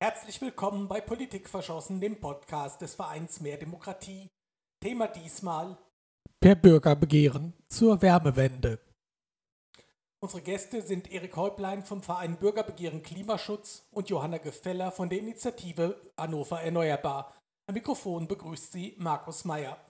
Herzlich willkommen bei Politik verschossen, dem Podcast des Vereins Mehr Demokratie. Thema diesmal Per Bürgerbegehren zur Wärmewende. Unsere Gäste sind Erik Häuplein vom Verein Bürgerbegehren Klimaschutz und Johanna Gefeller von der Initiative Hannover Erneuerbar. Am Mikrofon begrüßt sie Markus Meyer.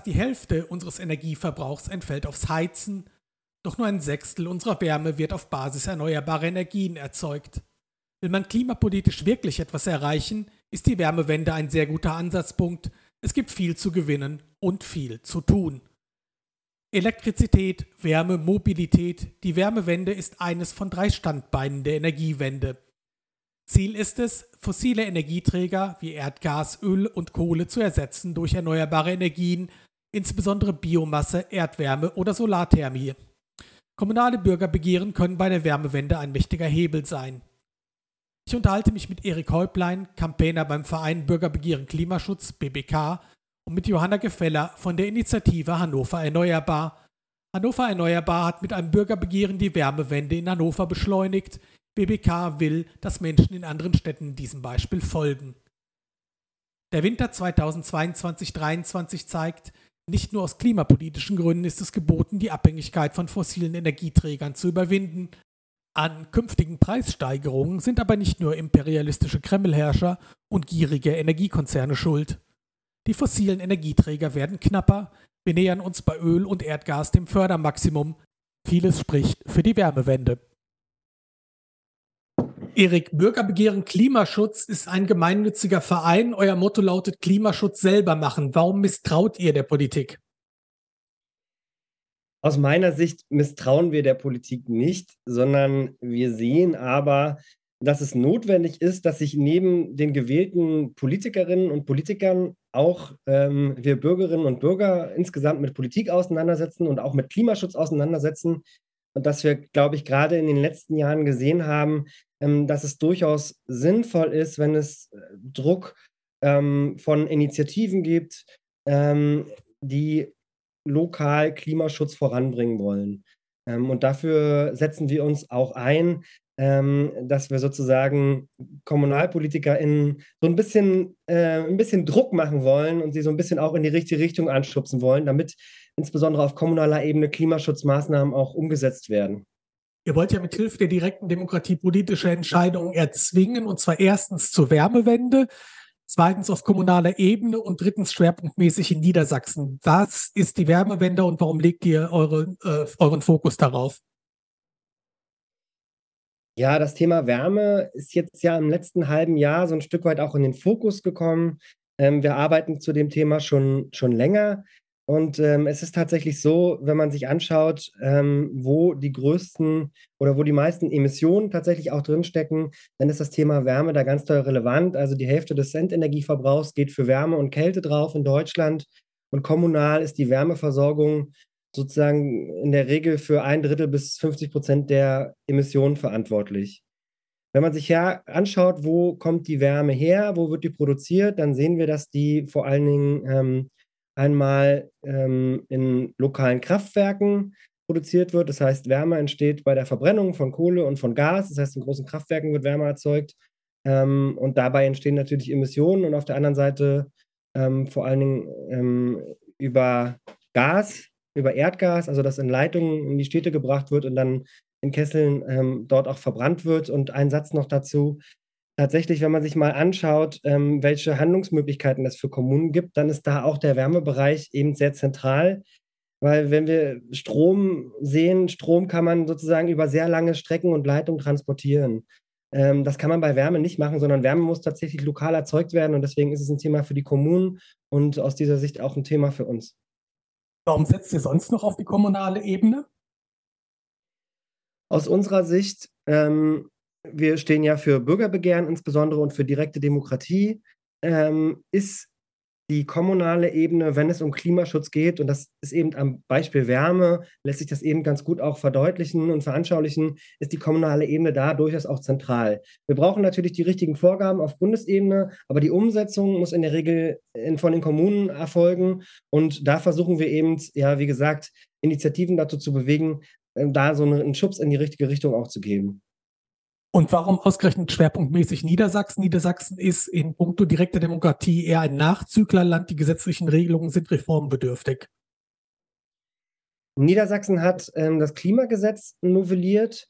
Fast die Hälfte unseres Energieverbrauchs entfällt aufs Heizen, doch nur ein Sechstel unserer Wärme wird auf Basis erneuerbarer Energien erzeugt. Will man klimapolitisch wirklich etwas erreichen, ist die Wärmewende ein sehr guter Ansatzpunkt. Es gibt viel zu gewinnen und viel zu tun. Elektrizität, Wärme, Mobilität. Die Wärmewende ist eines von drei Standbeinen der Energiewende. Ziel ist es, fossile Energieträger wie Erdgas, Öl und Kohle zu ersetzen durch erneuerbare Energien, insbesondere Biomasse, Erdwärme oder Solarthermie. Kommunale Bürgerbegehren können bei der Wärmewende ein wichtiger Hebel sein. Ich unterhalte mich mit Erik Häuplein, Campaigner beim Verein Bürgerbegehren Klimaschutz BBK und mit Johanna Gefeller von der Initiative Hannover Erneuerbar. Hannover Erneuerbar hat mit einem Bürgerbegehren die Wärmewende in Hannover beschleunigt, BBK will, dass Menschen in anderen Städten diesem Beispiel folgen. Der Winter 2022-23 zeigt, nicht nur aus klimapolitischen Gründen ist es geboten, die Abhängigkeit von fossilen Energieträgern zu überwinden. An künftigen Preissteigerungen sind aber nicht nur imperialistische Kremlherrscher und gierige Energiekonzerne schuld. Die fossilen Energieträger werden knapper, wir nähern uns bei Öl und Erdgas dem Fördermaximum. Vieles spricht für die Wärmewende. Erik, Bürgerbegehren Klimaschutz ist ein gemeinnütziger Verein. Euer Motto lautet Klimaschutz selber machen. Warum misstraut ihr der Politik? Aus meiner Sicht misstrauen wir der Politik nicht, sondern wir sehen aber, dass es notwendig ist, dass sich neben den gewählten Politikerinnen und Politikern auch ähm, wir Bürgerinnen und Bürger insgesamt mit Politik auseinandersetzen und auch mit Klimaschutz auseinandersetzen. Und dass wir, glaube ich, gerade in den letzten Jahren gesehen haben, dass es durchaus sinnvoll ist, wenn es äh, Druck ähm, von Initiativen gibt, ähm, die lokal Klimaschutz voranbringen wollen. Ähm, und dafür setzen wir uns auch ein, ähm, dass wir sozusagen KommunalpolitikerInnen so ein bisschen, äh, ein bisschen Druck machen wollen und sie so ein bisschen auch in die richtige Richtung anschubsen wollen, damit insbesondere auf kommunaler Ebene Klimaschutzmaßnahmen auch umgesetzt werden. Ihr wollt ja mit Hilfe der direkten Demokratie politische Entscheidungen erzwingen, und zwar erstens zur Wärmewende, zweitens auf kommunaler Ebene und drittens schwerpunktmäßig in Niedersachsen. Was ist die Wärmewende und warum legt ihr eure, äh, euren Fokus darauf? Ja, das Thema Wärme ist jetzt ja im letzten halben Jahr so ein Stück weit auch in den Fokus gekommen. Ähm, wir arbeiten zu dem Thema schon, schon länger. Und ähm, es ist tatsächlich so, wenn man sich anschaut, ähm, wo die größten oder wo die meisten Emissionen tatsächlich auch drinstecken, dann ist das Thema Wärme da ganz doll relevant. Also die Hälfte des Centenergieverbrauchs geht für Wärme und Kälte drauf in Deutschland. Und kommunal ist die Wärmeversorgung sozusagen in der Regel für ein Drittel bis 50 Prozent der Emissionen verantwortlich. Wenn man sich her anschaut, wo kommt die Wärme her, wo wird die produziert, dann sehen wir, dass die vor allen Dingen ähm, einmal ähm, in lokalen Kraftwerken produziert wird. Das heißt, Wärme entsteht bei der Verbrennung von Kohle und von Gas. Das heißt, in großen Kraftwerken wird Wärme erzeugt. Ähm, und dabei entstehen natürlich Emissionen und auf der anderen Seite ähm, vor allen Dingen ähm, über Gas, über Erdgas, also das in Leitungen in die Städte gebracht wird und dann in Kesseln ähm, dort auch verbrannt wird. Und ein Satz noch dazu tatsächlich, wenn man sich mal anschaut, ähm, welche Handlungsmöglichkeiten es für Kommunen gibt, dann ist da auch der Wärmebereich eben sehr zentral. Weil wenn wir Strom sehen, Strom kann man sozusagen über sehr lange Strecken und Leitungen transportieren. Ähm, das kann man bei Wärme nicht machen, sondern Wärme muss tatsächlich lokal erzeugt werden und deswegen ist es ein Thema für die Kommunen und aus dieser Sicht auch ein Thema für uns. Warum setzt ihr sonst noch auf die kommunale Ebene? Aus unserer Sicht ähm, wir stehen ja für Bürgerbegehren insbesondere und für direkte Demokratie, ähm, ist die kommunale Ebene, wenn es um Klimaschutz geht, und das ist eben am Beispiel Wärme, lässt sich das eben ganz gut auch verdeutlichen und veranschaulichen, ist die kommunale Ebene da durchaus auch zentral. Wir brauchen natürlich die richtigen Vorgaben auf Bundesebene, aber die Umsetzung muss in der Regel in, von den Kommunen erfolgen. Und da versuchen wir eben, ja, wie gesagt, Initiativen dazu zu bewegen, äh, da so einen Schubs in die richtige Richtung auch zu geben. Und warum ausgerechnet schwerpunktmäßig Niedersachsen? Niedersachsen ist in puncto direkter Demokratie eher ein Nachzüglerland. Die gesetzlichen Regelungen sind reformbedürftig. Niedersachsen hat ähm, das Klimagesetz novelliert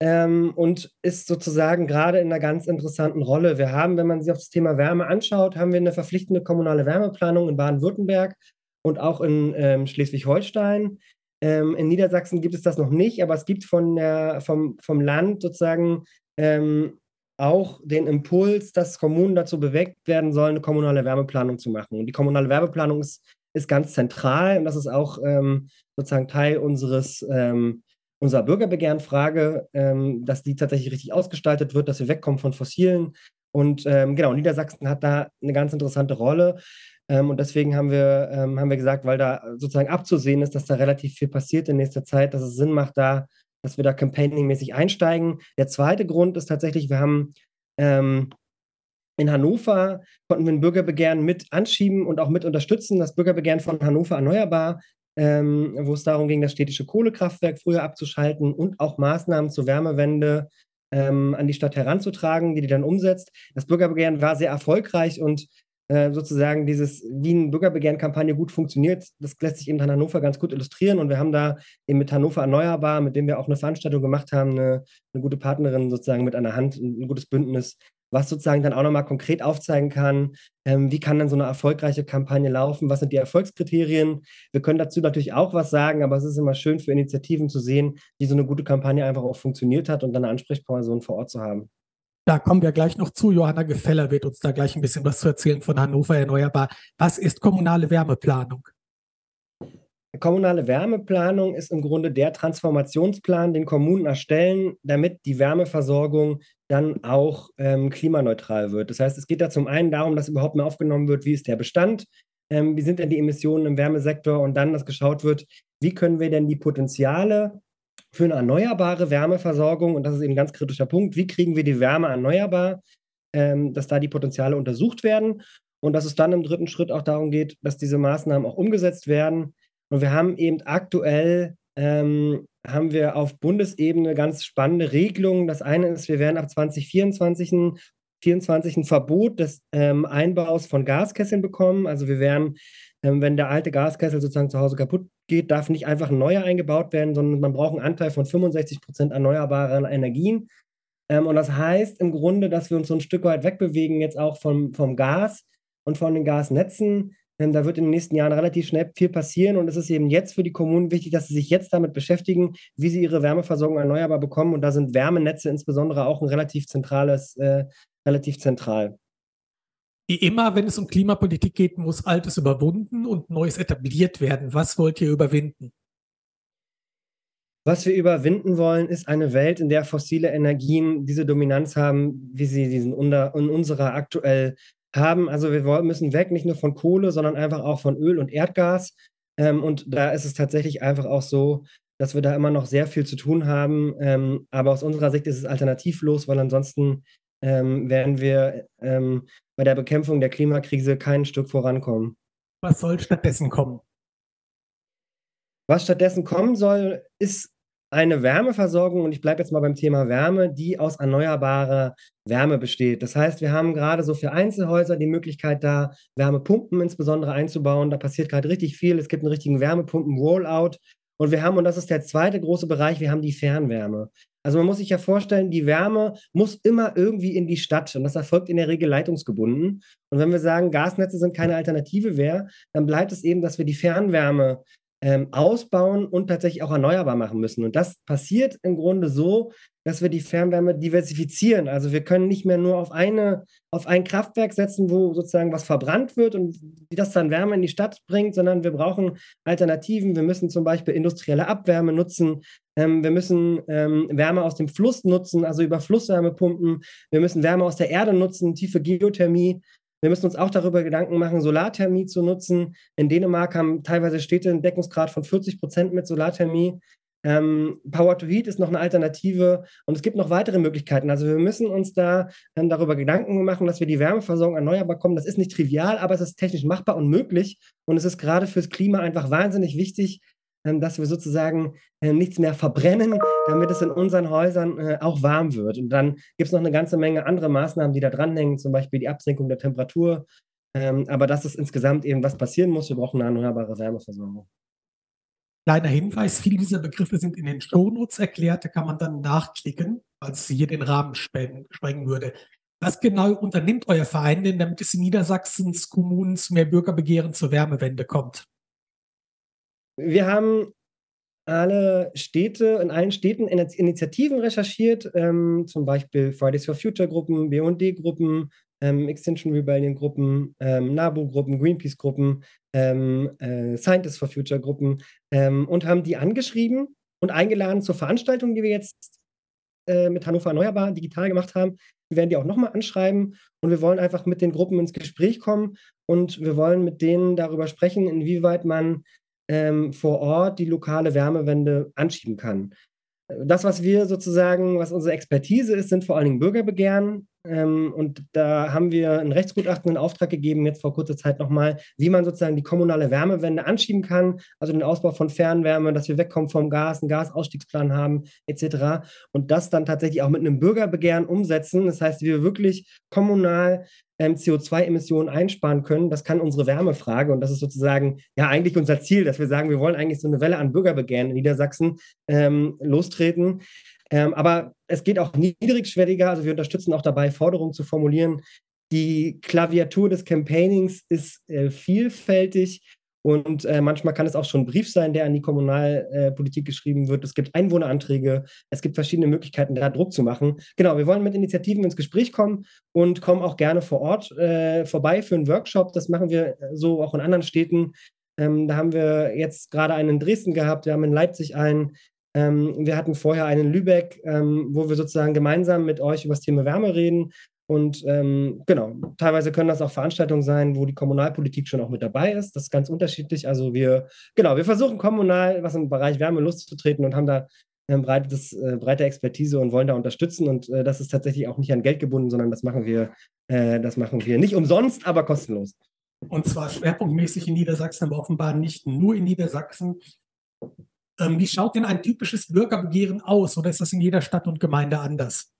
ähm, und ist sozusagen gerade in einer ganz interessanten Rolle. Wir haben, wenn man sich auf das Thema Wärme anschaut, haben wir eine verpflichtende kommunale Wärmeplanung in Baden-Württemberg und auch in ähm, Schleswig-Holstein. Ähm, in Niedersachsen gibt es das noch nicht, aber es gibt von der, vom, vom Land sozusagen ähm, auch den Impuls, dass Kommunen dazu bewegt werden sollen, eine kommunale Wärmeplanung zu machen. Und die kommunale Wärmeplanung ist, ist ganz zentral und das ist auch ähm, sozusagen Teil unseres, ähm, unserer Bürgerbegehrenfrage, ähm, dass die tatsächlich richtig ausgestaltet wird, dass wir wegkommen von fossilen. Und ähm, genau, Niedersachsen hat da eine ganz interessante Rolle. Ähm, und deswegen haben wir, ähm, haben wir gesagt, weil da sozusagen abzusehen ist, dass da relativ viel passiert in nächster Zeit, dass es Sinn macht, da, dass wir da campaigning-mäßig einsteigen. Der zweite Grund ist tatsächlich, wir haben ähm, in Hannover konnten wir ein Bürgerbegehren mit anschieben und auch mit unterstützen. Das Bürgerbegehren von Hannover Erneuerbar, ähm, wo es darum ging, das städtische Kohlekraftwerk früher abzuschalten und auch Maßnahmen zur Wärmewende ähm, an die Stadt heranzutragen, die die dann umsetzt. Das Bürgerbegehren war sehr erfolgreich und äh, sozusagen dieses Wien Bürgerbegehren-Kampagne gut funktioniert. Das lässt sich eben in Hannover ganz gut illustrieren. Und wir haben da eben mit Hannover Erneuerbar, mit dem wir auch eine Veranstaltung gemacht haben, eine, eine gute Partnerin sozusagen mit der Hand, ein, ein gutes Bündnis, was sozusagen dann auch nochmal konkret aufzeigen kann, ähm, wie kann dann so eine erfolgreiche Kampagne laufen, was sind die Erfolgskriterien. Wir können dazu natürlich auch was sagen, aber es ist immer schön für Initiativen zu sehen, wie so eine gute Kampagne einfach auch funktioniert hat und dann eine Ansprechperson vor Ort zu haben. Da kommen wir gleich noch zu. Johanna Gefeller wird uns da gleich ein bisschen was zu erzählen von Hannover Erneuerbar. Was ist kommunale Wärmeplanung? Kommunale Wärmeplanung ist im Grunde der Transformationsplan, den Kommunen erstellen, damit die Wärmeversorgung dann auch ähm, klimaneutral wird. Das heißt, es geht da zum einen darum, dass überhaupt mal aufgenommen wird, wie ist der Bestand, ähm, wie sind denn die Emissionen im Wärmesektor und dann, dass geschaut wird, wie können wir denn die Potenziale für eine erneuerbare Wärmeversorgung, und das ist eben ein ganz kritischer Punkt, wie kriegen wir die Wärme erneuerbar, ähm, dass da die Potenziale untersucht werden und dass es dann im dritten Schritt auch darum geht, dass diese Maßnahmen auch umgesetzt werden. Und wir haben eben aktuell ähm, haben wir auf Bundesebene ganz spannende Regelungen. Das eine ist, wir werden ab 2024 ein, 24 ein Verbot des ähm, Einbaus von Gaskesseln bekommen. Also wir werden, ähm, wenn der alte Gaskessel sozusagen zu Hause kaputt geht, darf nicht einfach ein neuer eingebaut werden, sondern man braucht einen Anteil von 65 Prozent erneuerbaren Energien. Ähm, und das heißt im Grunde, dass wir uns so ein Stück weit wegbewegen, jetzt auch vom, vom Gas und von den Gasnetzen. Ähm, da wird in den nächsten Jahren relativ schnell viel passieren und es ist eben jetzt für die Kommunen wichtig, dass sie sich jetzt damit beschäftigen, wie sie ihre Wärmeversorgung erneuerbar bekommen. Und da sind Wärmenetze insbesondere auch ein relativ zentrales, äh, relativ zentral. Immer, wenn es um Klimapolitik geht, muss Altes überwunden und Neues etabliert werden. Was wollt ihr überwinden? Was wir überwinden wollen, ist eine Welt, in der fossile Energien diese Dominanz haben, wie sie diesen unter, in unserer aktuell haben. Also wir müssen weg, nicht nur von Kohle, sondern einfach auch von Öl und Erdgas. Ähm, und da ist es tatsächlich einfach auch so, dass wir da immer noch sehr viel zu tun haben. Ähm, aber aus unserer Sicht ist es alternativlos, weil ansonsten ähm, werden wir ähm, bei der Bekämpfung der Klimakrise kein Stück vorankommen. Was soll stattdessen kommen? Was stattdessen kommen soll, ist eine Wärmeversorgung, und ich bleibe jetzt mal beim Thema Wärme, die aus erneuerbarer Wärme besteht. Das heißt, wir haben gerade so für Einzelhäuser die Möglichkeit, da Wärmepumpen insbesondere einzubauen. Da passiert gerade richtig viel. Es gibt einen richtigen Wärmepumpen-Rollout. Und wir haben, und das ist der zweite große Bereich, wir haben die Fernwärme. Also man muss sich ja vorstellen, die Wärme muss immer irgendwie in die Stadt und das erfolgt in der Regel leitungsgebunden. Und wenn wir sagen, Gasnetze sind keine Alternative mehr, dann bleibt es eben, dass wir die Fernwärme ähm, ausbauen und tatsächlich auch erneuerbar machen müssen. Und das passiert im Grunde so, dass wir die Fernwärme diversifizieren. Also wir können nicht mehr nur auf eine, auf ein Kraftwerk setzen, wo sozusagen was verbrannt wird und das dann Wärme in die Stadt bringt, sondern wir brauchen Alternativen. Wir müssen zum Beispiel industrielle Abwärme nutzen. Ähm, wir müssen ähm, Wärme aus dem Fluss nutzen, also über Flusswärmepumpen. Wir müssen Wärme aus der Erde nutzen, tiefe Geothermie. Wir müssen uns auch darüber Gedanken machen, Solarthermie zu nutzen. In Dänemark haben teilweise Städte einen Deckungsgrad von 40 Prozent mit Solarthermie. Ähm, Power to Heat ist noch eine Alternative und es gibt noch weitere Möglichkeiten. Also wir müssen uns da ähm, darüber Gedanken machen, dass wir die Wärmeversorgung erneuerbar kommen. Das ist nicht trivial, aber es ist technisch machbar und möglich. Und es ist gerade fürs Klima einfach wahnsinnig wichtig, dass wir sozusagen äh, nichts mehr verbrennen, damit es in unseren Häusern äh, auch warm wird. Und dann gibt es noch eine ganze Menge andere Maßnahmen, die da dranhängen, zum Beispiel die Absenkung der Temperatur. Ähm, aber das ist insgesamt eben, was passieren muss. Wir brauchen eine erneuerbare Wärmeversorgung. Kleiner Hinweis, viele dieser Begriffe sind in den Shownotes erklärt, da kann man dann nachklicken, als es hier den Rahmen sprengen würde. Was genau unternimmt euer Verein denn, damit es in Niedersachsens Kommunen zu mehr Bürgerbegehren zur Wärmewende kommt? Wir haben alle Städte, in allen Städten Initiativen recherchiert, ähm, zum Beispiel Fridays for Future Gruppen, BD-Gruppen, ähm, Extinction Rebellion Gruppen, ähm, NABU-Gruppen, Greenpeace-Gruppen, ähm, äh, Scientists for Future Gruppen ähm, und haben die angeschrieben und eingeladen zur Veranstaltung, die wir jetzt äh, mit Hannover Erneuerbar digital gemacht haben. Wir werden die auch nochmal anschreiben und wir wollen einfach mit den Gruppen ins Gespräch kommen und wir wollen mit denen darüber sprechen, inwieweit man ähm, vor Ort die lokale Wärmewende anschieben kann. Das, was wir sozusagen, was unsere Expertise ist, sind vor allen Dingen Bürgerbegehren. Ähm, und da haben wir ein Rechtsgutachten in Auftrag gegeben, jetzt vor kurzer Zeit nochmal, wie man sozusagen die kommunale Wärmewende anschieben kann, also den Ausbau von Fernwärme, dass wir wegkommen vom Gas, einen Gasausstiegsplan haben, etc. Und das dann tatsächlich auch mit einem Bürgerbegehren umsetzen. Das heißt, wir wirklich kommunal ähm, CO2-Emissionen einsparen können. Das kann unsere Wärmefrage und das ist sozusagen ja eigentlich unser Ziel, dass wir sagen, wir wollen eigentlich so eine Welle an Bürgerbegehren in Niedersachsen ähm, lostreten. Ähm, aber es geht auch niedrigschwelliger. Also wir unterstützen auch dabei, Forderungen zu formulieren. Die Klaviatur des Campaignings ist äh, vielfältig. Und äh, manchmal kann es auch schon ein Brief sein, der an die Kommunalpolitik äh, geschrieben wird. Es gibt Einwohneranträge, es gibt verschiedene Möglichkeiten, da Druck zu machen. Genau, wir wollen mit Initiativen ins Gespräch kommen und kommen auch gerne vor Ort äh, vorbei für einen Workshop. Das machen wir so auch in anderen Städten. Ähm, da haben wir jetzt gerade einen in Dresden gehabt, wir haben in Leipzig einen. Ähm, wir hatten vorher einen in Lübeck, ähm, wo wir sozusagen gemeinsam mit euch über das Thema Wärme reden. Und ähm, genau, teilweise können das auch Veranstaltungen sein, wo die Kommunalpolitik schon auch mit dabei ist. Das ist ganz unterschiedlich. Also wir, genau, wir versuchen kommunal was im Bereich Wärme loszutreten und haben da ähm, breites, äh, breite Expertise und wollen da unterstützen. Und äh, das ist tatsächlich auch nicht an Geld gebunden, sondern das machen wir, äh, das machen wir nicht umsonst, aber kostenlos. Und zwar schwerpunktmäßig in Niedersachsen, aber offenbar nicht nur in Niedersachsen. Ähm, wie schaut denn ein typisches Bürgerbegehren aus oder ist das in jeder Stadt und Gemeinde anders?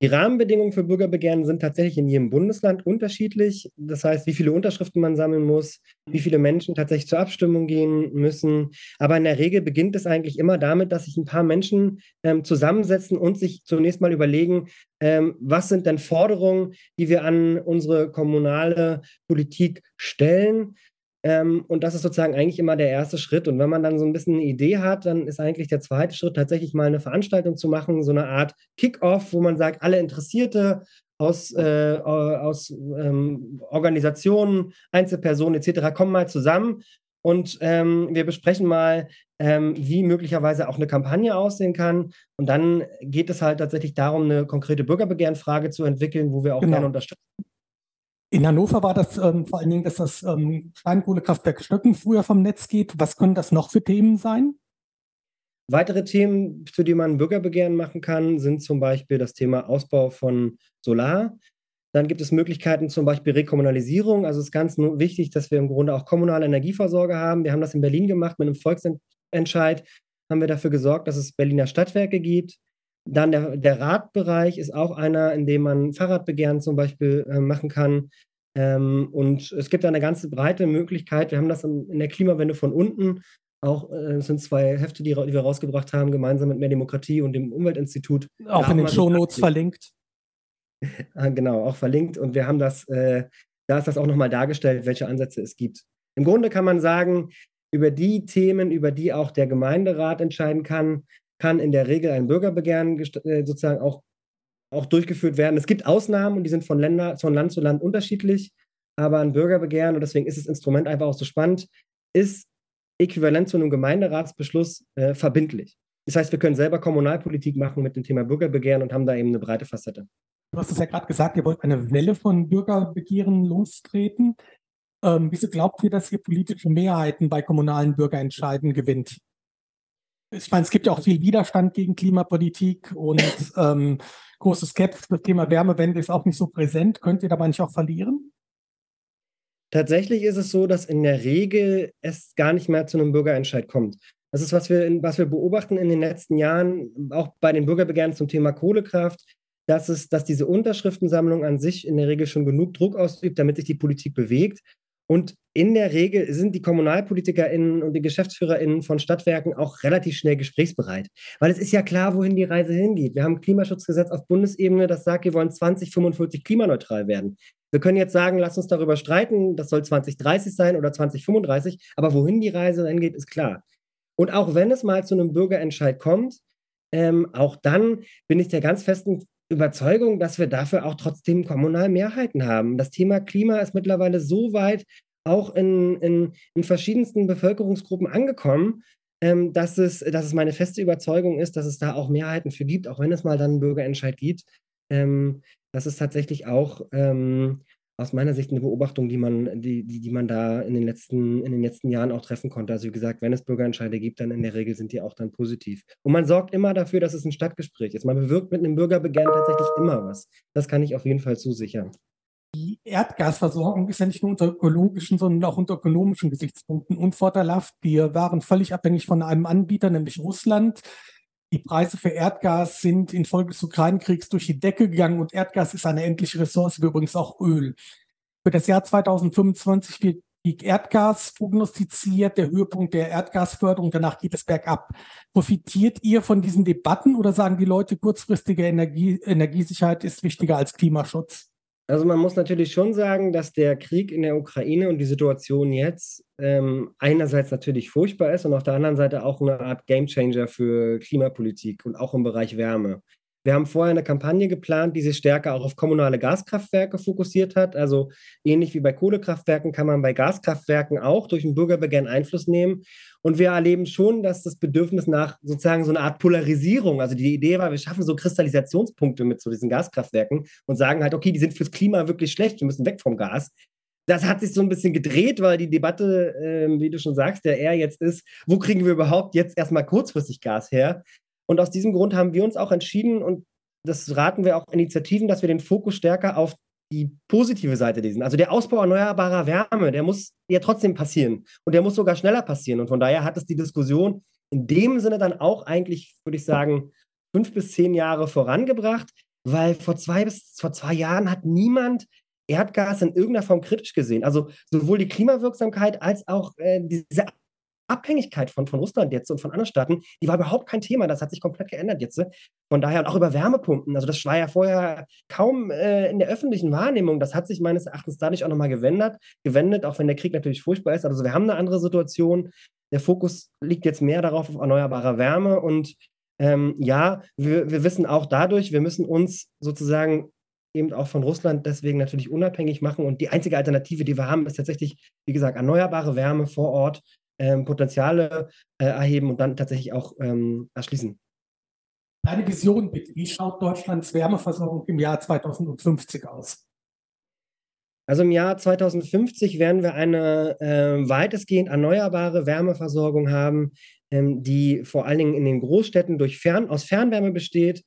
Die Rahmenbedingungen für Bürgerbegehren sind tatsächlich in jedem Bundesland unterschiedlich. Das heißt, wie viele Unterschriften man sammeln muss, wie viele Menschen tatsächlich zur Abstimmung gehen müssen. Aber in der Regel beginnt es eigentlich immer damit, dass sich ein paar Menschen ähm, zusammensetzen und sich zunächst mal überlegen, ähm, was sind denn Forderungen, die wir an unsere kommunale Politik stellen. Ähm, und das ist sozusagen eigentlich immer der erste Schritt. Und wenn man dann so ein bisschen eine Idee hat, dann ist eigentlich der zweite Schritt tatsächlich mal eine Veranstaltung zu machen, so eine Art Kick-off, wo man sagt, alle Interessierte aus, äh, aus ähm, Organisationen, Einzelpersonen etc. kommen mal zusammen und ähm, wir besprechen mal, ähm, wie möglicherweise auch eine Kampagne aussehen kann. Und dann geht es halt tatsächlich darum, eine konkrete Bürgerbegehrenfrage zu entwickeln, wo wir auch genau. gerne unterstützen. In Hannover war das ähm, vor allen Dingen, dass das ähm, Steinkohlekraftwerk Stöcken früher vom Netz geht. Was können das noch für Themen sein? Weitere Themen, zu denen man Bürgerbegehren machen kann, sind zum Beispiel das Thema Ausbau von Solar. Dann gibt es Möglichkeiten, zum Beispiel Rekommunalisierung. Also es ist ganz wichtig, dass wir im Grunde auch kommunale Energieversorger haben. Wir haben das in Berlin gemacht mit einem Volksentscheid. Haben wir dafür gesorgt, dass es Berliner Stadtwerke gibt. Dann der, der Radbereich ist auch einer, in dem man Fahrradbegehren zum Beispiel äh, machen kann. Ähm, und es gibt da eine ganze breite Möglichkeit. Wir haben das in, in der Klimawende von unten. Auch äh, es sind zwei Hefte, die, die, wir rausgebracht haben, gemeinsam mit Mehr Demokratie und dem Umweltinstitut. Auch da in den Shownotes verlinkt. Ah, genau, auch verlinkt. Und wir haben das, äh, da ist das auch nochmal dargestellt, welche Ansätze es gibt. Im Grunde kann man sagen, über die Themen, über die auch der Gemeinderat entscheiden kann, kann in der Regel ein Bürgerbegehren äh, sozusagen auch, auch durchgeführt werden. Es gibt Ausnahmen und die sind von, Länder, von Land zu Land unterschiedlich, aber ein Bürgerbegehren, und deswegen ist das Instrument einfach auch so spannend, ist äquivalent zu einem Gemeinderatsbeschluss äh, verbindlich. Das heißt, wir können selber Kommunalpolitik machen mit dem Thema Bürgerbegehren und haben da eben eine breite Facette. Du hast es ja gerade gesagt, ihr wollt eine Welle von Bürgerbegehren lostreten. Ähm, wieso glaubt ihr, dass ihr politische Mehrheiten bei kommunalen Bürgerentscheiden gewinnt? Ich meine, es gibt ja auch viel Widerstand gegen Klimapolitik und ähm, große Skepsis. Das Thema Wärmewende ist auch nicht so präsent. Könnt ihr dabei nicht auch verlieren? Tatsächlich ist es so, dass in der Regel es gar nicht mehr zu einem Bürgerentscheid kommt. Das ist, was wir, was wir beobachten in den letzten Jahren, auch bei den Bürgerbegehren zum Thema Kohlekraft, dass, es, dass diese Unterschriftensammlung an sich in der Regel schon genug Druck ausübt, damit sich die Politik bewegt. Und in der Regel sind die KommunalpolitikerInnen und die GeschäftsführerInnen von Stadtwerken auch relativ schnell gesprächsbereit. Weil es ist ja klar, wohin die Reise hingeht. Wir haben ein Klimaschutzgesetz auf Bundesebene, das sagt, wir wollen 2045 klimaneutral werden. Wir können jetzt sagen, lass uns darüber streiten, das soll 2030 sein oder 2035, aber wohin die Reise hingeht, ist klar. Und auch wenn es mal zu einem Bürgerentscheid kommt, ähm, auch dann bin ich der ganz festen Überzeugung, dass wir dafür auch trotzdem kommunal Mehrheiten haben. Das Thema Klima ist mittlerweile so weit auch in, in, in verschiedensten Bevölkerungsgruppen angekommen, ähm, dass, es, dass es meine feste Überzeugung ist, dass es da auch Mehrheiten für gibt, auch wenn es mal dann einen Bürgerentscheid gibt. Ähm, dass es tatsächlich auch ähm, aus meiner Sicht eine Beobachtung, die man, die, die, die man da in den, letzten, in den letzten Jahren auch treffen konnte. Also wie gesagt, wenn es Bürgerentscheide gibt, dann in der Regel sind die auch dann positiv. Und man sorgt immer dafür, dass es ein Stadtgespräch ist. Man bewirkt mit einem Bürgerbegehren tatsächlich immer was. Das kann ich auf jeden Fall zusichern. Die Erdgasversorgung ist ja nicht nur unter ökologischen, sondern auch unter ökonomischen Gesichtspunkten unvorteilhaft. Wir waren völlig abhängig von einem Anbieter, nämlich Russland. Die Preise für Erdgas sind infolge des Ukraine-Kriegs durch die Decke gegangen und Erdgas ist eine endliche Ressource, wie übrigens auch Öl. Für das Jahr 2025 wird Peak Erdgas prognostiziert, der Höhepunkt der Erdgasförderung, danach geht es bergab. Profitiert ihr von diesen Debatten oder sagen die Leute, kurzfristige Energie, Energiesicherheit ist wichtiger als Klimaschutz? Also man muss natürlich schon sagen, dass der Krieg in der Ukraine und die Situation jetzt ähm, einerseits natürlich furchtbar ist und auf der anderen Seite auch eine Art Gamechanger für Klimapolitik und auch im Bereich Wärme. Wir haben vorher eine Kampagne geplant, die sich stärker auch auf kommunale Gaskraftwerke fokussiert hat. Also ähnlich wie bei Kohlekraftwerken kann man bei Gaskraftwerken auch durch ein Bürgerbegehren Einfluss nehmen. Und wir erleben schon, dass das Bedürfnis nach sozusagen so einer Art Polarisierung, also die Idee war, wir schaffen so Kristallisationspunkte mit so diesen Gaskraftwerken und sagen halt, okay, die sind fürs Klima wirklich schlecht, wir müssen weg vom Gas. Das hat sich so ein bisschen gedreht, weil die Debatte, äh, wie du schon sagst, der eher jetzt ist, wo kriegen wir überhaupt jetzt erstmal kurzfristig Gas her? Und aus diesem Grund haben wir uns auch entschieden, und das raten wir auch Initiativen, dass wir den Fokus stärker auf die positive Seite lesen. Also der Ausbau erneuerbarer Wärme, der muss ja trotzdem passieren. Und der muss sogar schneller passieren. Und von daher hat es die Diskussion in dem Sinne dann auch eigentlich, würde ich sagen, fünf bis zehn Jahre vorangebracht, weil vor zwei bis vor zwei Jahren hat niemand Erdgas in irgendeiner Form kritisch gesehen. Also sowohl die Klimawirksamkeit als auch äh, diese Abhängigkeit von, von Russland jetzt und von anderen Staaten, die war überhaupt kein Thema. Das hat sich komplett geändert jetzt. Von daher und auch über Wärmepumpen. Also das war ja vorher kaum äh, in der öffentlichen Wahrnehmung. Das hat sich meines Erachtens dadurch auch nochmal gewendet, gewendet, auch wenn der Krieg natürlich furchtbar ist. Also wir haben eine andere Situation. Der Fokus liegt jetzt mehr darauf auf erneuerbare Wärme und ähm, ja, wir, wir wissen auch dadurch, wir müssen uns sozusagen eben auch von Russland deswegen natürlich unabhängig machen. Und die einzige Alternative, die wir haben, ist tatsächlich, wie gesagt, erneuerbare Wärme vor Ort ähm, Potenziale äh, erheben und dann tatsächlich auch ähm, erschließen. Deine Vision bitte, wie schaut Deutschlands Wärmeversorgung im Jahr 2050 aus? Also im Jahr 2050 werden wir eine äh, weitestgehend erneuerbare Wärmeversorgung haben, ähm, die vor allen Dingen in den Großstädten durch Fern aus Fernwärme besteht.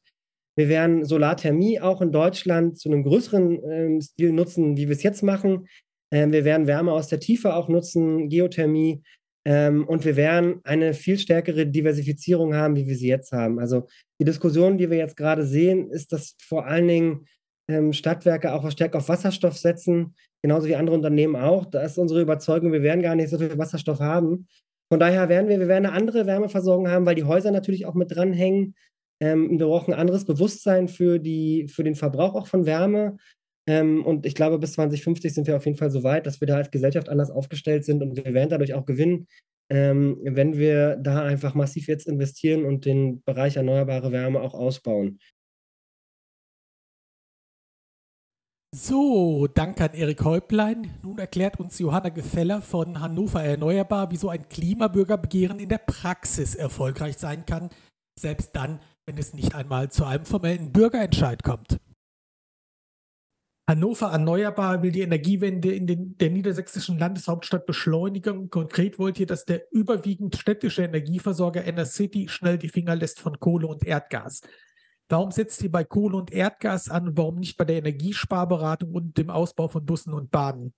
Wir werden Solarthermie auch in Deutschland zu einem größeren äh, Stil nutzen, wie wir es jetzt machen. Ähm, wir werden Wärme aus der Tiefe auch nutzen, Geothermie. Ähm, und wir werden eine viel stärkere Diversifizierung haben, wie wir sie jetzt haben. Also die Diskussion, die wir jetzt gerade sehen, ist, dass vor allen Dingen ähm, Stadtwerke auch stärker auf Wasserstoff setzen, genauso wie andere Unternehmen auch. Da ist unsere Überzeugung, wir werden gar nicht so viel Wasserstoff haben. Von daher werden wir, wir werden eine andere Wärmeversorgung haben, weil die Häuser natürlich auch mit dranhängen. Ähm, wir brauchen ein anderes Bewusstsein für, die, für den Verbrauch auch von Wärme. Ähm, und ich glaube, bis 2050 sind wir auf jeden Fall so weit, dass wir da als Gesellschaft anders aufgestellt sind und wir werden dadurch auch gewinnen, ähm, wenn wir da einfach massiv jetzt investieren und den Bereich erneuerbare Wärme auch ausbauen. So, danke an Erik Häuplein. Nun erklärt uns Johanna Gefeller von Hannover Erneuerbar, wieso ein Klimabürgerbegehren in der Praxis erfolgreich sein kann, selbst dann, wenn es nicht einmal zu einem formellen Bürgerentscheid kommt. Hannover Erneuerbar will die Energiewende in den, der niedersächsischen Landeshauptstadt beschleunigen. Konkret wollt ihr, dass der überwiegend städtische Energieversorger City schnell die Finger lässt von Kohle und Erdgas. Warum setzt ihr bei Kohle und Erdgas an? Warum nicht bei der Energiesparberatung und dem Ausbau von Bussen und Bahnen?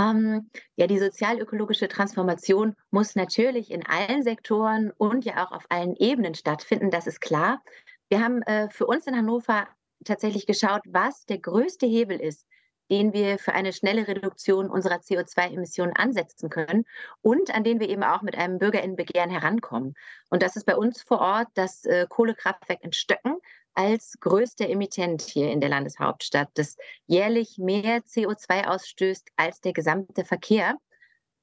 Ähm, ja, die sozial-ökologische Transformation muss natürlich in allen Sektoren und ja auch auf allen Ebenen stattfinden, das ist klar. Wir haben äh, für uns in Hannover tatsächlich geschaut, was der größte Hebel ist, den wir für eine schnelle Reduktion unserer CO2-Emissionen ansetzen können und an den wir eben auch mit einem Bürgerinnenbegehren herankommen. Und das ist bei uns vor Ort das äh, Kohlekraftwerk in Stöcken als größter Emittent hier in der Landeshauptstadt, das jährlich mehr CO2 ausstößt als der gesamte Verkehr.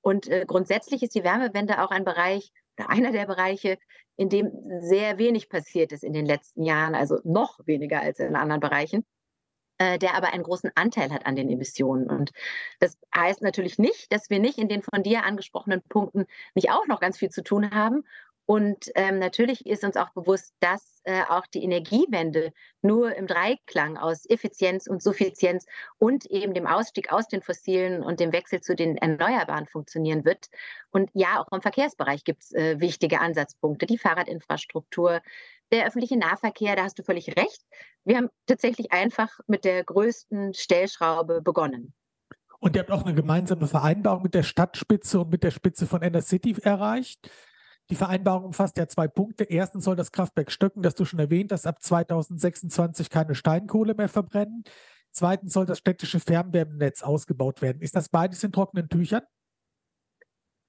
Und äh, grundsätzlich ist die Wärmewende auch ein Bereich einer der Bereiche, in dem sehr wenig passiert ist in den letzten Jahren, also noch weniger als in anderen Bereichen, äh, der aber einen großen Anteil hat an den Emissionen. Und das heißt natürlich nicht, dass wir nicht in den von dir angesprochenen Punkten nicht auch noch ganz viel zu tun haben und ähm, natürlich ist uns auch bewusst, dass äh, auch die Energiewende nur im Dreiklang aus Effizienz und Suffizienz und eben dem Ausstieg aus den fossilen und dem Wechsel zu den Erneuerbaren funktionieren wird. Und ja, auch im Verkehrsbereich gibt es äh, wichtige Ansatzpunkte, die Fahrradinfrastruktur, der öffentliche Nahverkehr, da hast du völlig recht. Wir haben tatsächlich einfach mit der größten Stellschraube begonnen. Und ihr habt auch eine gemeinsame Vereinbarung mit der Stadtspitze und mit der Spitze von Inner City erreicht. Die Vereinbarung umfasst ja zwei Punkte. Erstens soll das Kraftwerk Stöcken, das du schon erwähnt hast, ab 2026 keine Steinkohle mehr verbrennen. Zweitens soll das städtische Fernwärmenetz ausgebaut werden. Ist das beides in trockenen Tüchern?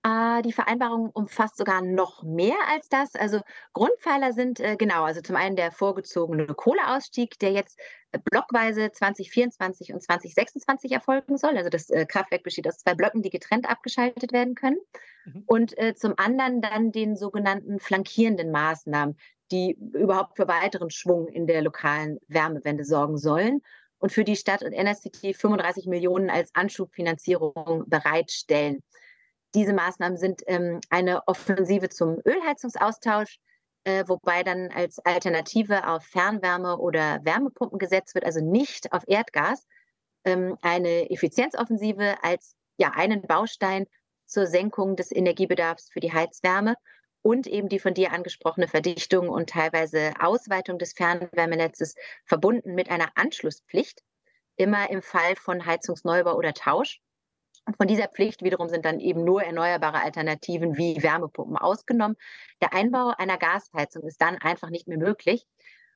Äh, die Vereinbarung umfasst sogar noch mehr als das. Also Grundpfeiler sind äh, genau, also zum einen der vorgezogene Kohleausstieg, der jetzt äh, blockweise 2024 und 2026 erfolgen soll. Also das äh, Kraftwerk besteht aus zwei Blöcken, die getrennt abgeschaltet werden können. Mhm. Und äh, zum anderen dann den sogenannten flankierenden Maßnahmen, die überhaupt für weiteren Schwung in der lokalen Wärmewende sorgen sollen und für die Stadt und NSCT 35 Millionen als Anschubfinanzierung bereitstellen. Diese Maßnahmen sind ähm, eine Offensive zum Ölheizungsaustausch, äh, wobei dann als Alternative auf Fernwärme oder Wärmepumpen gesetzt wird, also nicht auf Erdgas. Ähm, eine Effizienzoffensive als ja, einen Baustein zur Senkung des Energiebedarfs für die Heizwärme und eben die von dir angesprochene Verdichtung und teilweise Ausweitung des Fernwärmenetzes verbunden mit einer Anschlusspflicht, immer im Fall von Heizungsneubau oder Tausch. Von dieser Pflicht wiederum sind dann eben nur erneuerbare Alternativen wie Wärmepumpen ausgenommen. Der Einbau einer Gasheizung ist dann einfach nicht mehr möglich.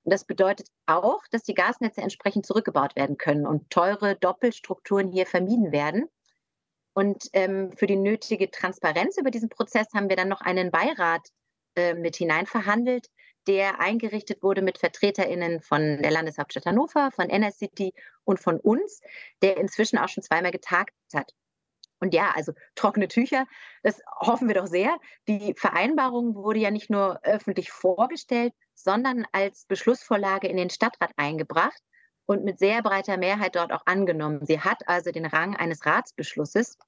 Und das bedeutet auch, dass die Gasnetze entsprechend zurückgebaut werden können und teure Doppelstrukturen hier vermieden werden. Und ähm, für die nötige Transparenz über diesen Prozess haben wir dann noch einen Beirat äh, mit hinein verhandelt, der eingerichtet wurde mit VertreterInnen von der Landeshauptstadt Hannover, von NSCity und von uns, der inzwischen auch schon zweimal getagt hat. Und ja, also trockene Tücher, das hoffen wir doch sehr. Die Vereinbarung wurde ja nicht nur öffentlich vorgestellt, sondern als Beschlussvorlage in den Stadtrat eingebracht und mit sehr breiter Mehrheit dort auch angenommen. Sie hat also den Rang eines Ratsbeschlusses.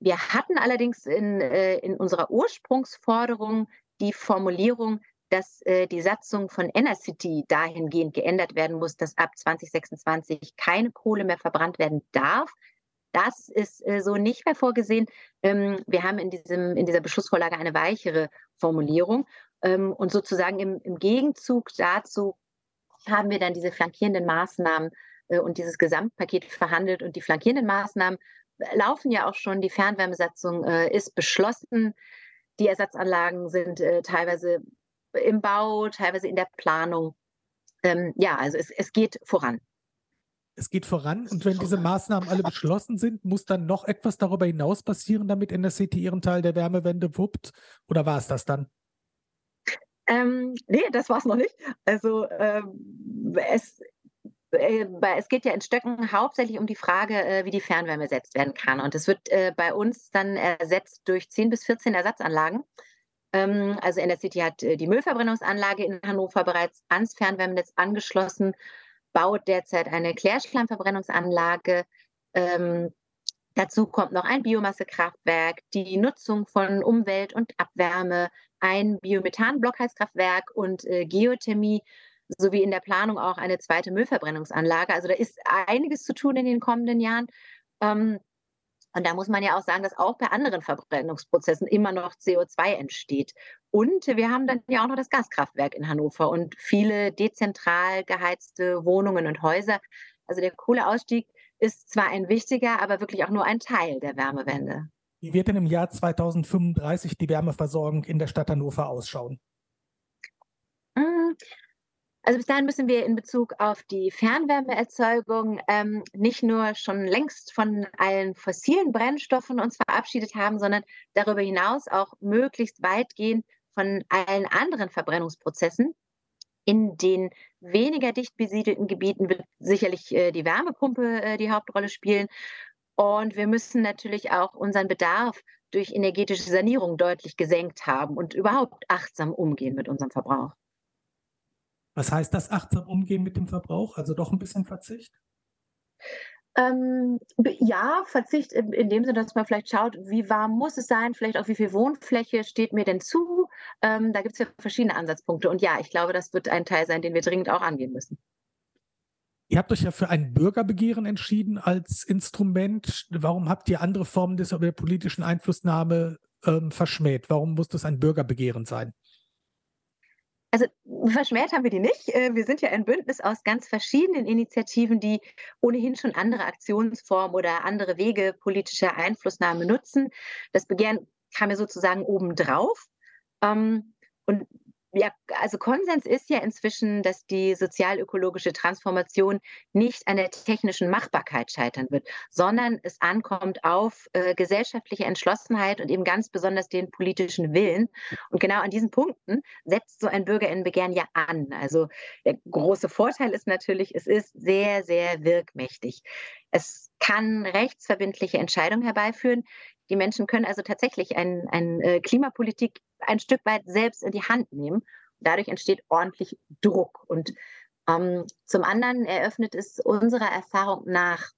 Wir hatten allerdings in, äh, in unserer Ursprungsforderung die Formulierung, dass äh, die Satzung von Enercity dahingehend geändert werden muss, dass ab 2026 keine Kohle mehr verbrannt werden darf. Das ist äh, so nicht mehr vorgesehen. Ähm, wir haben in, diesem, in dieser Beschlussvorlage eine weichere Formulierung. Ähm, und sozusagen im, im, Gegenzug dazu haben wir dann diese flankierenden Maßnahmen äh, und dieses Gesamtpaket verhandelt. Und die flankierenden Maßnahmen laufen ja auch schon. Die Fernwärmesatzung äh, ist beschlossen. Die Ersatzanlagen sind äh, teilweise im Bau, teilweise in der Planung. Ähm, ja, also es, es geht voran es geht voran und wenn diese Maßnahmen alle beschlossen sind, muss dann noch etwas darüber hinaus passieren, damit NSCT ihren Teil der Wärmewende wuppt? Oder war es das dann? Ähm, nee, das war es noch nicht. Also ähm, es, äh, es geht ja in Stöcken hauptsächlich um die Frage, äh, wie die Fernwärme ersetzt werden kann. Und es wird äh, bei uns dann ersetzt durch 10 bis 14 Ersatzanlagen. Ähm, also NSCT hat die Müllverbrennungsanlage in Hannover bereits ans Fernwärmenetz angeschlossen baut derzeit eine Klärschlammverbrennungsanlage. Ähm, dazu kommt noch ein Biomassekraftwerk, die Nutzung von Umwelt und Abwärme, ein Biomethan-Blockheizkraftwerk und äh, Geothermie. sowie in der Planung auch eine zweite Müllverbrennungsanlage. Also da ist einiges zu tun in den kommenden Jahren. Ähm, und da muss man ja auch sagen, dass auch bei anderen Verbrennungsprozessen immer noch CO2 entsteht. Und wir haben dann ja auch noch das Gaskraftwerk in Hannover und viele dezentral geheizte Wohnungen und Häuser. Also der Kohleausstieg ist zwar ein wichtiger, aber wirklich auch nur ein Teil der Wärmewende. Wie wird denn im Jahr 2035 die Wärmeversorgung in der Stadt Hannover ausschauen? Also bis dahin müssen wir in Bezug auf die Fernwärmeerzeugung ähm, nicht nur schon längst von allen fossilen Brennstoffen uns verabschiedet haben, sondern darüber hinaus auch möglichst weitgehend von allen anderen Verbrennungsprozessen. In den weniger dicht besiedelten Gebieten wird sicherlich äh, die Wärmepumpe äh, die Hauptrolle spielen. Und wir müssen natürlich auch unseren Bedarf durch energetische Sanierung deutlich gesenkt haben und überhaupt achtsam umgehen mit unserem Verbrauch. Was heißt das achtsam umgehen mit dem Verbrauch? Also doch ein bisschen Verzicht? Ähm, ja, Verzicht in, dem Sinne, dass man vielleicht schaut, wie warm muss es sein, vielleicht auch wie viel Wohnfläche steht mir denn zu. Ähm, da gibt es ja verschiedene Ansatzpunkte. Und ja, ich glaube, das wird ein Teil sein, den wir dringend auch angehen müssen. Ihr habt euch ja für ein Bürgerbegehren entschieden als Instrument. Warum habt ihr andere Formen des, der politischen Einflussnahme ähm, verschmäht? Warum muss das ein Bürgerbegehren sein? Also verschmäht haben wir die nicht. Äh, wir sind ja ein Bündnis aus ganz verschiedenen Initiativen, die ohnehin schon andere Aktionsformen oder andere Wege politischer Einflussnahme nutzen. Das Begehren kam ja sozusagen obendrauf. Ähm, und ja, also Konsens ist ja inzwischen, dass die sozialökologische Transformation nicht an der technischen Machbarkeit scheitern wird, sondern es ankommt auf äh, gesellschaftliche Entschlossenheit und eben ganz besonders den politischen Willen. Und genau an diesen Punkten setzt so ein Bürgerinnenbegehren ja an. Also der große Vorteil ist natürlich, es ist sehr, sehr wirkmächtig. Es kann rechtsverbindliche Entscheidungen herbeiführen. Die Menschen können also tatsächlich eine ein, äh, Klimapolitik ein Stück weit selbst in die Hand nehmen. Dadurch entsteht ordentlich Druck. Und ähm, zum anderen eröffnet es unserer Erfahrung nach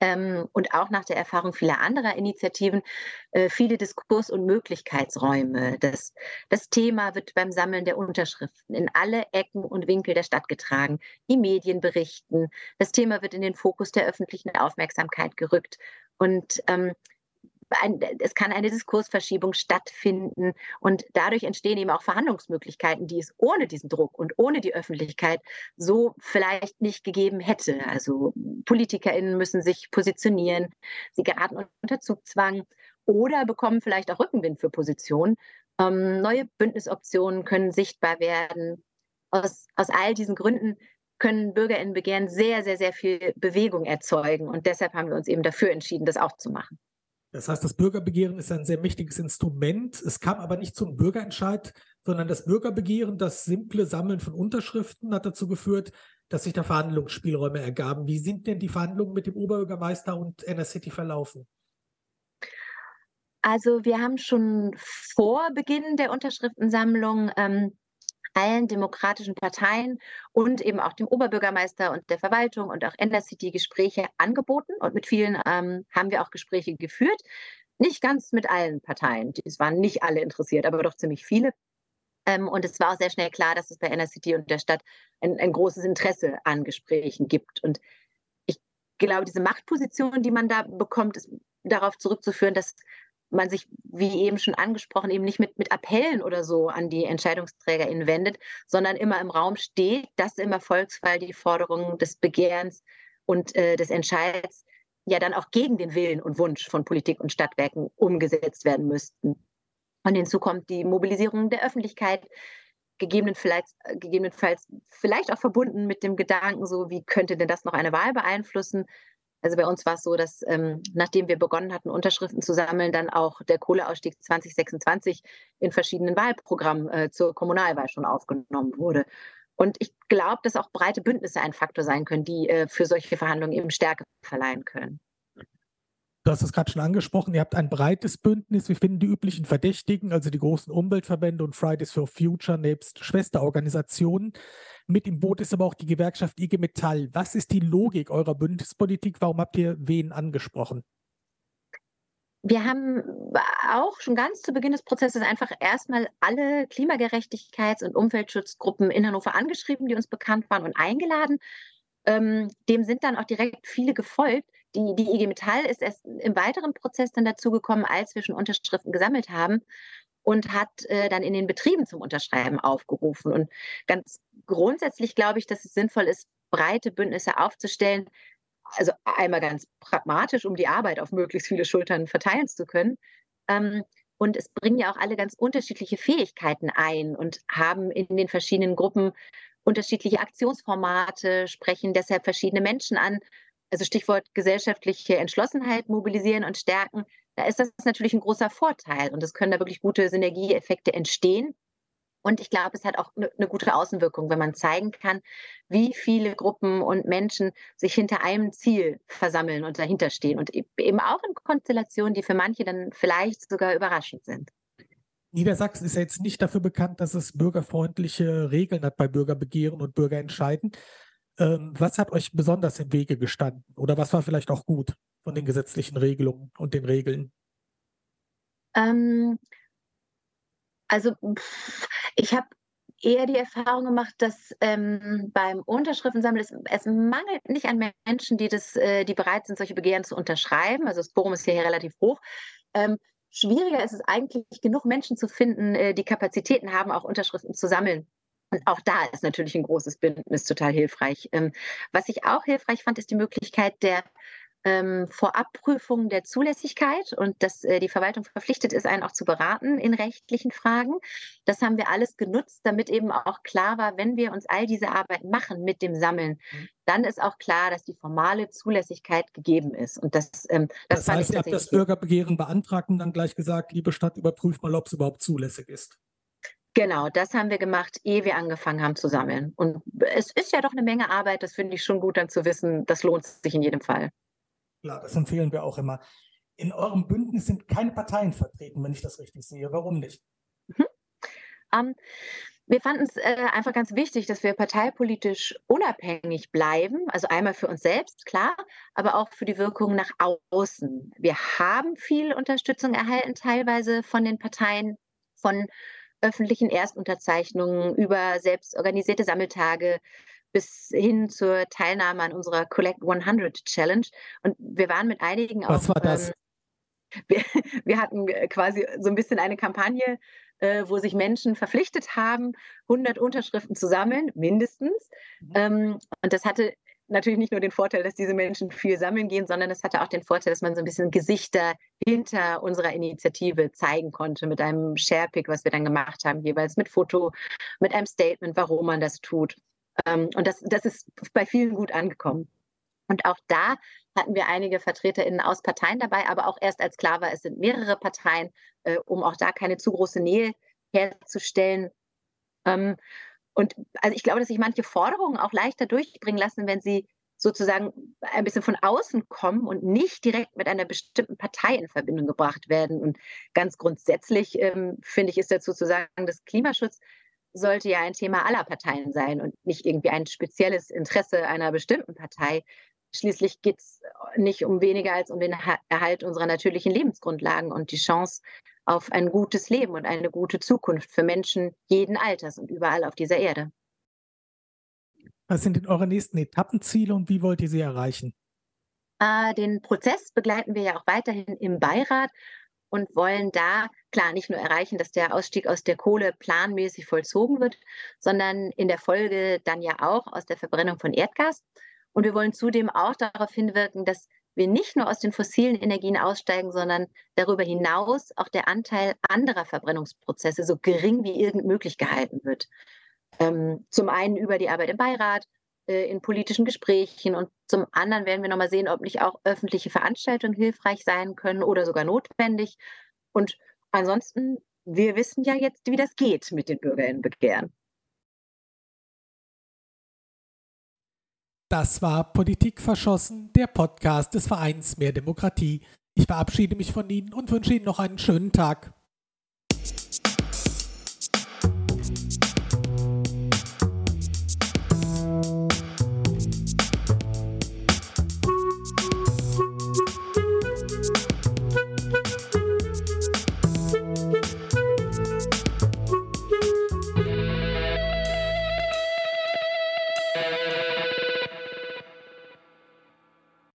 ähm, und auch nach der Erfahrung vieler anderer Initiativen äh, viele Diskurs- und Möglichkeitsräume. Das, das Thema wird beim Sammeln der Unterschriften in alle Ecken und Winkel der Stadt getragen. Die Medien berichten. Das Thema wird in den Fokus der öffentlichen Aufmerksamkeit gerückt. Und ähm, ein, es kann eine Diskursverschiebung stattfinden und dadurch entstehen eben auch Verhandlungsmöglichkeiten, die es ohne diesen Druck und ohne die Öffentlichkeit so vielleicht nicht gegeben hätte. Also PolitikerInnen müssen sich positionieren, sie geraten unter Zugzwang oder bekommen vielleicht auch Rückenwind für Positionen. Ähm, neue Bündnisoptionen können sichtbar werden. Aus, aus all diesen Gründen können BürgerInnenbegehren sehr, sehr, sehr viel Bewegung erzeugen. Und deshalb haben wir uns eben dafür entschieden, das auch zu machen. Das heißt, das Bürgerbegehren ist ein sehr mächtiges Instrument. Es kam aber nicht zum Bürgerentscheid, sondern das Bürgerbegehren, das simple Sammeln von Unterschriften, hat dazu geführt, dass sich da Verhandlungsspielräume ergaben. Wie sind denn die Verhandlungen mit dem Oberbürgermeister und City verlaufen? Also wir haben schon vor Beginn der Unterschriftensammlung ähm, allen demokratischen Parteien und eben auch dem Oberbürgermeister und der Verwaltung und auch City Gespräche angeboten. Und mit vielen ähm, haben wir auch Gespräche geführt. Nicht ganz mit allen Parteien. Es waren nicht alle interessiert, aber doch ziemlich viele. Ähm, und es war auch sehr schnell klar, dass es bei City und der Stadt ein, ein großes Interesse an Gesprächen gibt. Und ich glaube, diese Machtposition, die man da bekommt, ist darauf zurückzuführen, dass man sich, wie eben schon angesprochen, eben nicht mit, mit Appellen oder so an die EntscheidungsträgerInnen wendet, sondern immer im Raum steht, dass im Erfolgsfall die Forderungen des Begehrens und äh, des Entscheids ja dann auch gegen den Willen und Wunsch von Politik und Stadtwerken umgesetzt werden müssten. Und hinzu kommt die Mobilisierung der Öffentlichkeit, gegebenenfalls, gegebenenfalls vielleicht auch verbunden mit dem Gedanken, so wie könnte denn das noch eine Wahl beeinflussen? Also bei uns war es so, dass ähm, nachdem wir begonnen hatten, Unterschriften zu sammeln, dann auch der Kohleausstieg 2026 in verschiedenen Wahlprogrammen äh, zur Kommunalwahl schon aufgenommen wurde. Und ich glaube, dass auch breite Bündnisse ein Faktor sein können, die äh, für solche Verhandlungen eben Stärke verleihen können. Du hast es gerade schon angesprochen, ihr habt ein breites Bündnis. Wir finden die üblichen Verdächtigen, also die großen Umweltverbände und Fridays for Future nebst Schwesterorganisationen. Mit im Boot ist aber auch die Gewerkschaft IG Metall. Was ist die Logik eurer Bündnispolitik? Warum habt ihr wen angesprochen? Wir haben auch schon ganz zu Beginn des Prozesses einfach erstmal alle Klimagerechtigkeits- und Umweltschutzgruppen in Hannover angeschrieben, die uns bekannt waren und eingeladen. Ähm, dem sind dann auch direkt viele gefolgt. Die, die IG Metall ist erst im weiteren Prozess dann dazugekommen, als wir schon Unterschriften gesammelt haben und hat äh, dann in den Betrieben zum Unterschreiben aufgerufen. Und ganz grundsätzlich glaube ich, dass es sinnvoll ist, breite Bündnisse aufzustellen. Also einmal ganz pragmatisch, um die Arbeit auf möglichst viele Schultern verteilen zu können. Ähm, und es bringen ja auch alle ganz unterschiedliche Fähigkeiten ein und haben in den verschiedenen Gruppen unterschiedliche Aktionsformate, sprechen deshalb verschiedene Menschen an. Also Stichwort gesellschaftliche Entschlossenheit mobilisieren und stärken. Da ist das natürlich ein großer Vorteil und es können da wirklich gute Synergieeffekte entstehen. Und ich glaube, es hat auch eine, eine gute Außenwirkung, wenn man zeigen kann, wie viele Gruppen und Menschen sich hinter einem Ziel versammeln und dahinter stehen. Und e-, eben auch in Konstellationen, die für manche dann vielleicht sogar überraschend sind. Niedersachsen ist ja jetzt nicht dafür bekannt, dass es bürgerfreundliche Regeln hat bei Bürgerbegehren und Bürgerentscheiden. Ähm, was hat euch besonders im Wege gestanden? Oder was war vielleicht auch gut von den gesetzlichen Regelungen und den Regeln? Ähm, also ich habe eher die Erfahrung gemacht, dass ähm, beim Unterschriftensammeln es, es, mangelt nicht an Menschen, die, das, äh, die bereit sind, solche Begehren zu unterschreiben. Also das Quorum ist hier relativ hoch. Ähm, schwieriger ist es eigentlich, genug Menschen zu finden, äh, die Kapazitäten haben, auch Unterschriften zu sammeln. Und auch da ist natürlich ein großes Bündnis total hilfreich. Ähm, was ich auch hilfreich fand, ist die Möglichkeit der ähm, Vorabprüfung der Zulässigkeit und dass äh, die Verwaltung verpflichtet ist, einen auch zu beraten in rechtlichen Fragen. Das haben wir alles genutzt, damit eben auch klar war, wenn wir uns all diese Arbeit machen mit dem Sammeln, mhm. dann ist auch klar, dass die formale Zulässigkeit gegeben ist. Und das, ähm, das, das heißt, ihr habt das Bürgerbegehren beantragt und dann gleich gesagt, liebe Stadt, überprüft mal, ob es überhaupt zulässig ist. Genau, das haben wir gemacht, ehe wir angefangen haben zu sammeln. Und es ist ja doch eine Menge Arbeit, das finde ich schon gut dann zu wissen, das lohnt sich in jedem Fall. Klar, das empfehlen wir auch immer. In eurem Bündnis sind keine Parteien vertreten, wenn ich das richtig sehe. Warum nicht? Mhm. Ähm, wir fanden es äh, einfach ganz wichtig, dass wir parteipolitisch unabhängig bleiben. Also einmal für uns selbst, klar, aber auch für die Wirkung nach außen. Wir haben viel Unterstützung erhalten, teilweise von den Parteien, von öffentlichen Erstunterzeichnungen über selbstorganisierte Sammeltage, bis hin zur Teilnahme an unserer Collect 100 Challenge. Und wir waren mit einigen Was auch, war das? Ähm, wir, wir, hatten quasi so ein bisschen eine Kampagne, äh, wo sich Menschen verpflichtet haben, 100 Unterschriften zu sammeln, mindestens. Mhm. Ähm, und das hatte natürlich nicht nur den Vorteil, dass diese Menschen viel sammeln gehen, sondern es hatte auch den Vorteil, dass man so ein bisschen Gesichter hinter unserer Initiative zeigen konnte mit einem Sharepick, was wir dann gemacht haben, jeweils mit Foto, mit einem Statement, warum man das tut. Ähm, und das, das ist bei vielen gut angekommen. Und auch da hatten wir einige VertreterInnen aus Parteien dabei, aber auch erst als klar war, es sind mehrere Parteien, äh, um auch da keine zu große Nähe herzustellen. Und also ich glaube, dass sich manche Forderungen auch leichter durchbringen lassen, wenn sie sozusagen ein bisschen von außen kommen und nicht direkt mit einer bestimmten Partei in Verbindung gebracht werden. Und ganz grundsätzlich ähm, finde ich, ist dazu zu sagen, dass Klimaschutz sollte ja ein Thema aller Parteien sein und nicht irgendwie ein spezielles Interesse einer bestimmten Partei. Schließlich geht es nicht um weniger als um den Erhalt unserer natürlichen Lebensgrundlagen und die Chance auf ein gutes Leben und eine gute Zukunft für Menschen jeden Alters und überall auf dieser Erde. Was sind denn eure nächsten Etappenziele und wie wollt ihr sie erreichen? Äh, den Prozess begleiten wir ja auch weiterhin im Beirat und wollen da klar nicht nur erreichen, dass der Ausstieg aus der Kohle planmäßig vollzogen wird, sondern in der Folge dann ja auch aus der Verbrennung von Erdgas. Und wir wollen zudem auch darauf hinwirken, dass wir nicht nur aus den fossilen Energien aussteigen, sondern darüber hinaus auch der Anteil anderer Verbrennungsprozesse so gering wie irgend möglich gehalten wird. Ähm, zum einen über die Arbeit im Beirat, äh, in politischen Gesprächen und zum anderen werden wir nochmal sehen, ob nicht auch öffentliche Veranstaltungen hilfreich sein können oder sogar notwendig. Und ansonsten, wir wissen ja jetzt, wie das geht mit den Bürgerinnenbegehren. Das war Politik verschossen, der Podcast des Vereins Mehr Demokratie. Ich verabschiede mich von Ihnen und wünsche Ihnen noch einen schönen Tag.